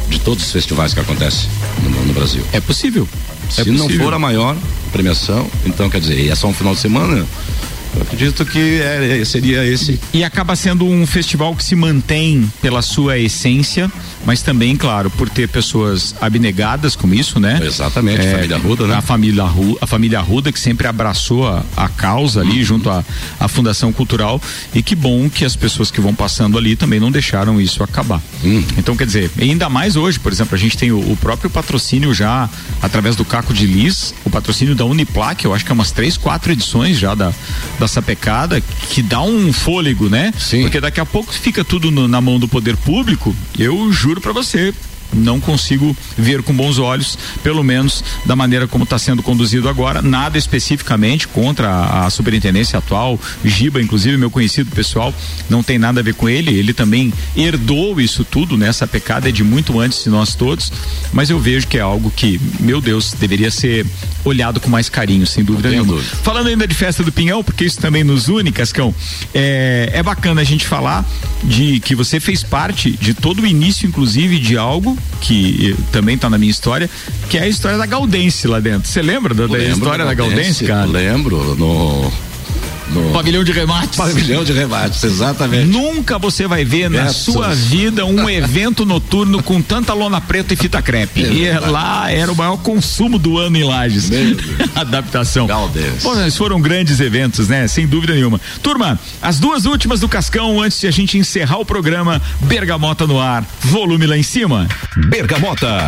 de todos os festivais que acontecem no, no Brasil. É possível. Se É não possível. for a maior premiação, então quer dizer, e é só um final de semana, eu acredito que é, é- seria esse. E acaba sendo um festival que se mantém pela sua essência, mas também, claro, por ter pessoas abnegadas com isso, né? Exatamente, família Arruda, né? A família, Arru- a família Arruda que sempre abraçou a, a causa Uhum. ali junto à, à Fundação Cultural e que bom que as pessoas que vão passando ali também não deixaram isso acabar. Uhum. Então, quer dizer, ainda mais hoje, por exemplo, a gente tem o, o próprio patrocínio já através do Caco de Lis, o patrocínio da Uniplac, eu acho que é umas três, quatro edições já da, da sapecada, que dá um fôlego, né? Sim. Porque daqui a pouco fica tudo no- na mão do poder público, eu juro pra você. Não consigo ver com bons olhos, pelo menos da maneira como está sendo conduzido agora. Nada especificamente contra a, a superintendência atual, Giba, inclusive meu conhecido pessoal, não tem nada a ver com ele. Ele também herdou isso tudo, né? Essa pecada é de muito antes de nós todos. Mas eu vejo que é algo que, meu Deus, deveria ser olhado com mais carinho, sem dúvida nenhuma. dúvida. Falando ainda de festa do Pinhão, porque isso também nos une, Cascão, é, é bacana a gente falar de que você fez parte de todo o início, inclusive, de algo que também tá na minha história, que é a história da Galdense lá dentro. Você lembra da, da história da Galdense, cara? Lembro, no. No Pavilhão de remates. pavilhão de remates, exatamente. Nunca você vai ver na sua vida um evento noturno com tanta lona preta e fita crepe. E é lá era o maior consumo do ano em Lages. Adaptação. Mas foram grandes eventos, né? Sem dúvida nenhuma. Turma, as duas últimas do Cascão antes de a gente encerrar o programa Bergamota no ar. Volume lá em cima. Bergamota.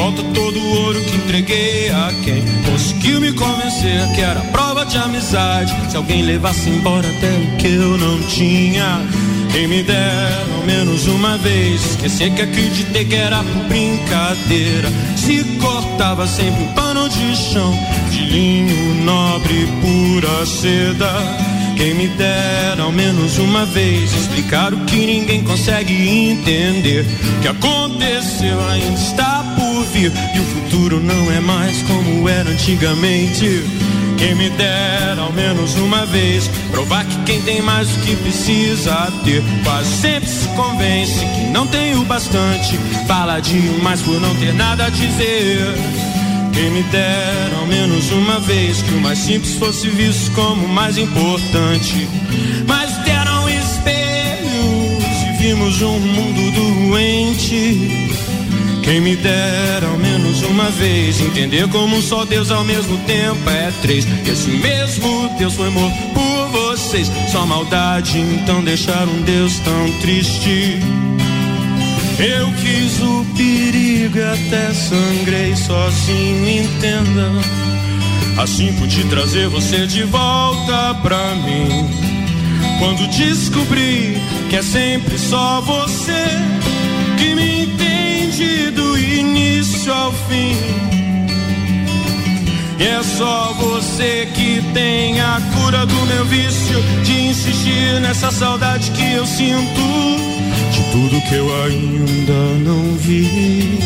Volta todo o ouro que entreguei a quem conseguiu me convencer que era prova de amizade. Se alguém levasse embora até o que eu não tinha. Quem me dera ao menos uma vez esquecer que acreditei que era por brincadeira. Se cortava sempre um pano de chão de linho nobre pura seda. Quem me dera ao menos uma vez explicar o que ninguém consegue entender. O que aconteceu ainda está por vir e o futuro não é mais como era antigamente. Quem me dera ao menos uma vez provar que quem tem mais do que precisa ter quase sempre se convence que não tem o bastante. Fala demais por não ter nada a dizer. Quem me dera ao menos uma vez que o mais simples fosse visto como o mais importante. Mas deram espelhos e vimos um mundo doente. Quem me dera ao menos uma vez entender como um só Deus ao mesmo tempo é três. Esse mesmo Deus foi morto por vocês. Só maldade então deixar um Deus tão triste. Eu quis o perigo até sangrei sozinho, entenda. Assim pude trazer você de volta pra mim. Quando descobri que é sempre só você que me entende do início ao fim. E é só você que tem a cura do meu vício de insistir nessa saudade que eu sinto de tudo que eu ainda não vi.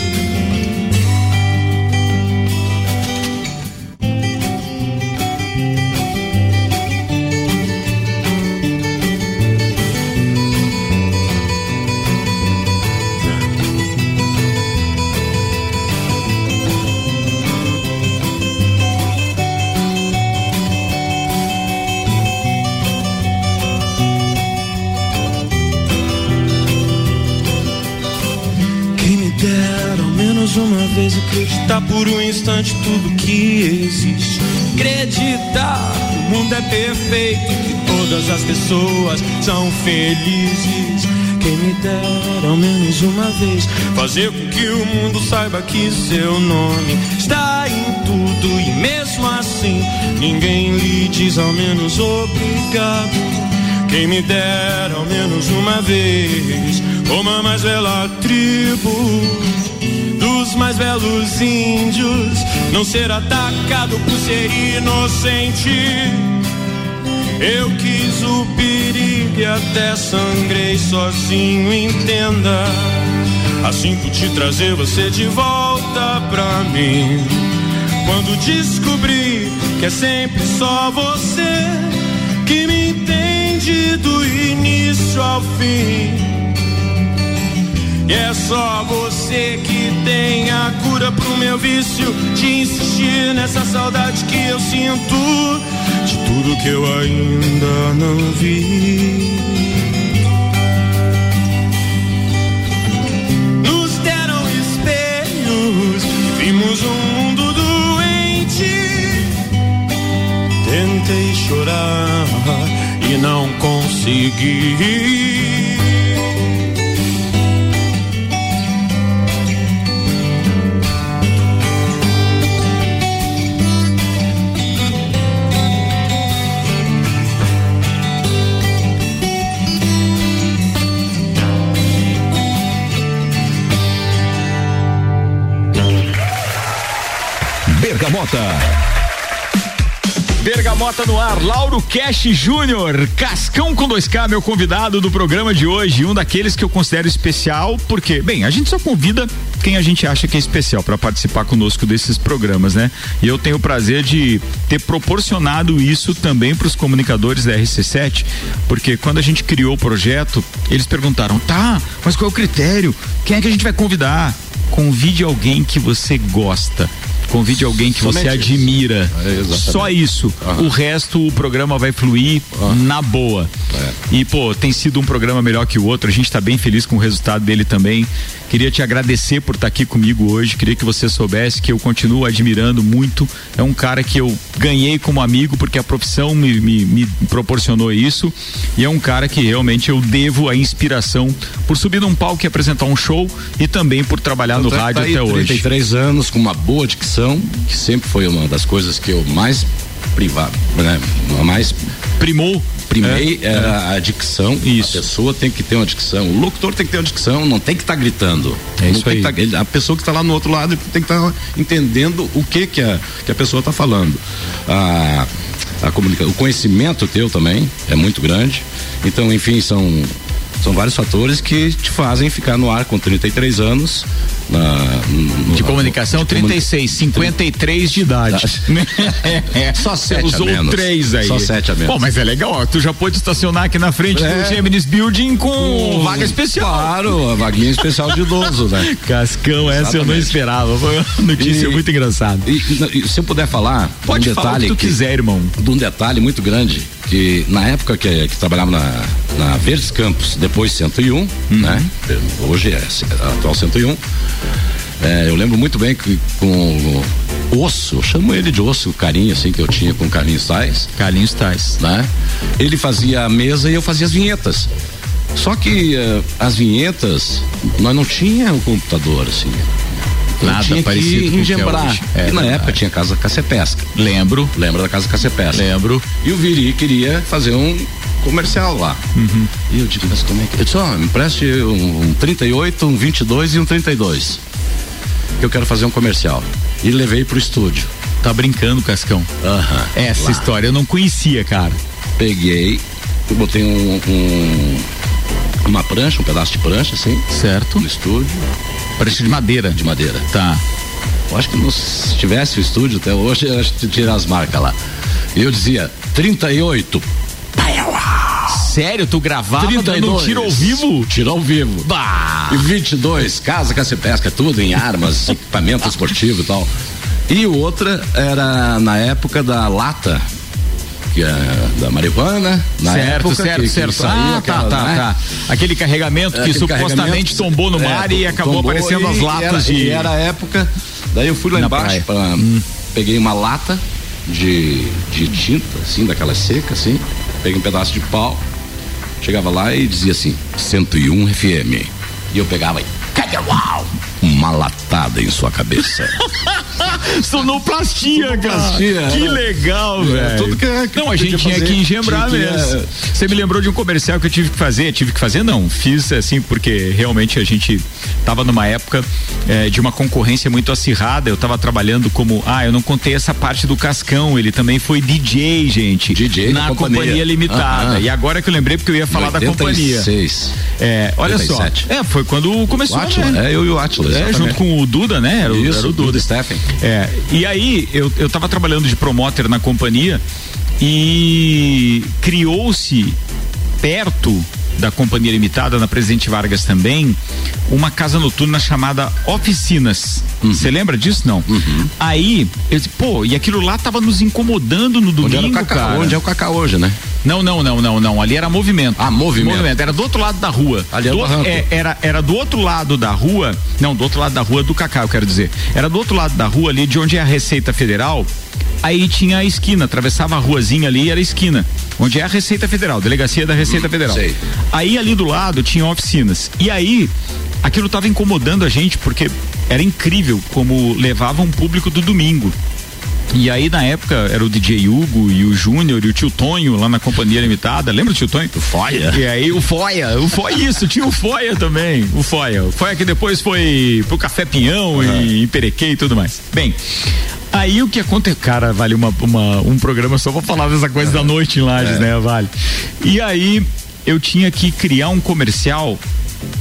Uma vez acreditar por um instante tudo que existe. Acreditar que o mundo é perfeito, que todas as pessoas são felizes. Quem me dera ao menos uma vez fazer com que o mundo saiba que seu nome está em tudo e mesmo assim ninguém lhe diz ao menos obrigado. Quem me dera ao menos uma vez como a mais bela tribo mais belos índios não ser atacado por ser inocente. Eu quis o perigo e até sangrei sozinho, entenda. Assim pude trazer você de volta pra mim. Quando descobri que é sempre só você que me entende do início ao fim. E é só você que tem a cura pro meu vício de insistir nessa saudade que eu sinto de tudo que eu ainda não vi. Nos deram espelhos, vimos um mundo doente. Tentei chorar e não consegui. Bergamota. Bergamota no ar, Lauro Cash Júnior, Cascão com 2K, meu convidado do programa de hoje, um daqueles que eu considero especial, porque, bem, a gente só convida quem a gente acha que é especial para participar conosco desses programas, né? E eu tenho o prazer de ter proporcionado isso também para os comunicadores da RC7, porque quando a gente criou o projeto, eles perguntaram: "Tá, mas qual é o critério? Quem é que a gente vai convidar?" Convide alguém que você gosta. Convide alguém que você Somente isso. admira. É. Só isso. O resto, o programa vai fluir na boa. É. E, pô, tem sido um programa melhor que o outro. A gente tá bem feliz com o resultado dele também. Queria te agradecer por estar aqui comigo hoje. Queria que você soubesse que eu continuo admirando muito. É um cara que eu ganhei como amigo porque a profissão me, me, me proporcionou isso. E é um cara que realmente eu devo a inspiração por subir num palco e apresentar um show e também por trabalhar no Tanto é que rádio tá até hoje. 33 anos com uma boa dicção, que sempre foi uma das coisas que eu mais privado, né? Mais primou. Primei era a dicção. Isso. A pessoa tem que ter uma dicção. O locutor tem que ter uma dicção, não tem que estar gritando. É isso tem que aí. tá- a pessoa que está lá no outro lado tem que estar entendendo o que que a, que a pessoa está falando. A, a comunica, o conhecimento teu também é muito grande. Então, enfim, são são vários fatores que te fazem ficar no ar com 33 anos. Na, no- De comunicação, de comuni- 36, 53 de idade. Só sete Você a usou menos. três aí. Só sete a menos. Pô, mas é legal, ó. Tu já pôde estacionar aqui na frente É. do Geminis Building com vaga especial. Claro, a vaguinha especial de idoso, né? Cascão, essa eu não Exatamente. esperava. Foi uma notícia E- muito engraçada. E, e- se eu puder falar, Pode um falar o detalhe que tu quiser, irmão. De um detalhe muito grande que na época que, que trabalhava na, na Verdes Campos, depois 101, Uhum. né? Hoje é a atual 101. É, eu lembro muito bem que com osso, eu chamo ele de osso, o carinho assim que eu tinha com o Carlinhos Tais. Carlinhos Tais. Né? Ele fazia a mesa e eu fazia as vinhetas. Só que eh, as vinhetas, nós não tinha o computador assim. Eu Nada tinha parecido que o que é engembrar. É e na verdade. época tinha casa Cacepesca. Lembro. Lembra da casa Cacepesca? Lembro. E o Viri queria fazer um comercial lá. Uhum. E eu digo, mas como é que. Eu disse, ó, me empreste um, um 38, um 22 e um 32. Que eu quero fazer um comercial. E levei pro estúdio. Tá brincando, Cascão? Aham. Essa Lá. história eu não conhecia, cara. Peguei, eu botei um, um- uma prancha, um pedaço de prancha, assim. Certo. No estúdio. Prancha de madeira. De madeira. Tá. Eu acho que não- se tivesse o estúdio até hoje, eu acho que tira as marcas lá. E eu dizia, 38. Sério, tu gravava dando um 32. tiro ao vivo? Tiro ao vivo. Bah. E 22, casa, caça e pesca, tudo em armas, equipamento esportivo e tal. E outra era na época da lata, que é da marihuana. Na certo, época certo, que, que certo. saiu ah, aquela, tá, tá, né? tá. Aquele carregamento que Aquele supostamente carregamento, tombou no é, mar e acabou aparecendo as e latas era, de. E era a época, daí eu fui lá Na embaixo, pra, peguei uma lata de, de tinta, assim, daquela seca, assim, peguei um pedaço de pau, chegava lá e dizia assim, 101 FM. E eu pegava e, uau? Uma latada em sua cabeça. Sonoplastia, cara. Sonoplastia, Que é. legal, É, velho. tudo que é- que não, a gente tinha fazer, que engembrar tinha que- mesmo. é. Você me lembrou de um comercial que eu tive que fazer. Tive que fazer, não. Fiz assim, porque realmente a gente tava numa época eh, de uma concorrência muito acirrada. Eu tava trabalhando como. Ah, eu não contei essa parte do Cascão. Ele também foi DJ, gente. DJ na companhia. companhia limitada. Aham. E agora que eu lembrei, porque eu ia falar da companhia. 86. É, olha 87. só. É, foi quando começou, O Átila, né? é, eu e o Átila, É. junto com o Duda, né? Era, o- Isso, era o Duda. Duda Steffen. É, e aí eu, eu tava trabalhando de promoter na companhia e criou-se perto da companhia limitada, na Presidente Vargas também, uma casa noturna chamada Oficinas. Uhum. Você lembra disso? Não. Aí, eu disse, pô, e aquilo lá tava nos incomodando no Onde domingo, Cacá, cara. onde é o Cacá hoje, né? Não, não, não, não, não. Ali era movimento. Ah, movimento. Era do outro lado da rua. Ali do, é, era, era do outro lado da rua. Não, do outro lado da rua do Cacá, eu quero dizer. Era do outro lado da rua ali, de onde é a Receita Federal. Aí tinha a esquina, atravessava a ruazinha ali e era a esquina. Onde é a Receita Federal, delegacia da Receita Federal. sei. Aí ali do lado tinha oficinas. E aí, aquilo tava incomodando a gente, porque era incrível como levava um público do domingo. E aí, na época, era o DJ Hugo e o Júnior e o tio Tonho lá na Companhia Limitada. Lembra o tio Tonho? O Foia. E aí, o Foia. O Foia, isso, tinha o Foia também. O Foia. O Foia que depois foi pro Café Pinhão e em Perequê e tudo mais. Bem, Aí o que aconteceu? Cara, vale uma, uma- um programa só pra falar dessa coisa da noite em Lages, É. né, Vale? E aí eu tinha que criar um comercial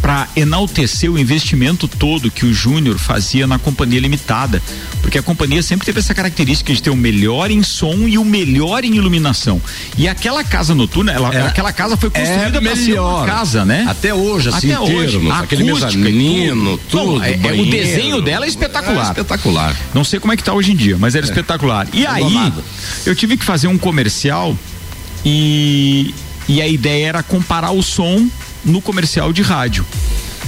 para enaltecer o investimento todo que o Júnior fazia na companhia limitada, porque a companhia sempre teve essa característica de ter o melhor em som e o melhor em iluminação. E aquela casa noturna, ela- É- aquela casa foi construída é para ser uma casa, né? Até hoje, assim, Até hoje, no- aquele mezanino, tudo, Não, é- é, o desenho dela é espetacular. É espetacular. Não sei como é que tá hoje em dia, mas era espetacular. E aí, Abandonado. eu tive que fazer um comercial e, e a ideia era comparar o som no comercial de rádio.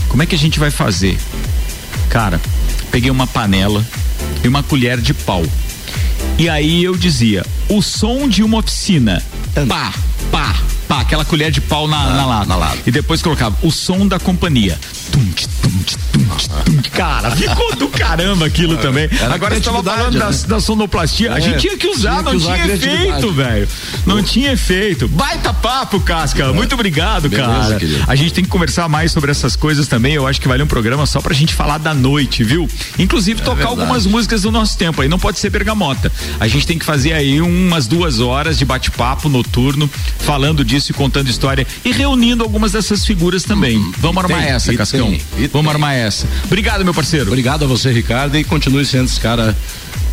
Como é que a gente vai fazer? Cara, peguei uma panela e uma colher de pau. E aí eu dizia, o som de uma oficina. Pá, pá, pá, aquela colher de pau na, na, lata. E depois colocava o som da companhia. Cara, ficou do caramba aquilo também. Era Agora você tava falando criatividade, da, né? da sonoplastia. a É, gente tinha que usar, tinha que não usar a tinha efeito, velho. Não tinha efeito. Baita papo, Casca. Muito obrigado, Beleza, cara. querido. A gente tem que conversar mais sobre essas coisas também. Eu acho que vale um programa só pra gente falar da noite, viu? Inclusive tocar verdade. algumas músicas do nosso tempo aí. Não pode ser bergamota. A gente tem que fazer aí umas duas horas de bate-papo noturno, falando disso e contando história e reunindo algumas dessas figuras também. Vamos armar tem, essa, Cascão. Tem, e Vamos armar essa. Obrigado, meu parceiro. Obrigado a você, Ricardo, e continue sendo esse cara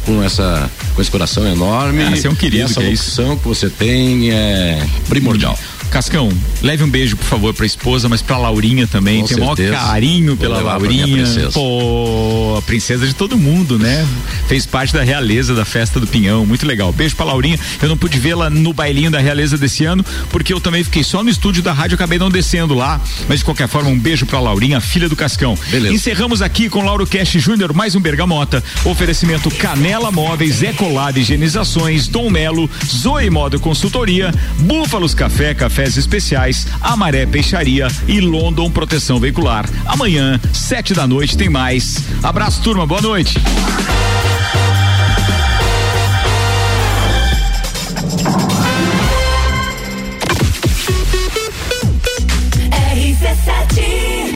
com essa com esse coração enorme. Ah, você é um querido, E essa que é que você tem é primordial. Cascão, leve um beijo, por favor, pra esposa, mas pra Laurinha também. Com Tem o maior certeza. carinho pela Laurinha. princesa. Pô, a princesa de todo mundo, né? Fez parte da realeza da festa do Pinhão. Muito legal. Beijo pra Laurinha. Eu não pude vê-la no bailinho da realeza desse ano, porque eu também fiquei só no estúdio da rádio, acabei não descendo lá. Mas de qualquer forma, um beijo pra Laurinha, filha do Cascão. Beleza. Encerramos aqui com Lauro Cash Júnior, mais um Bergamota. Oferecimento Canela Móveis, Ecolab Higienizações, Dom Melo, Zoe Modo Consultoria, Búfalos Café, Cafés Especiais, Amaré Peixaria e London Proteção Veicular. Amanhã, sete da noite, tem mais. Abraço, turma. Boa noite.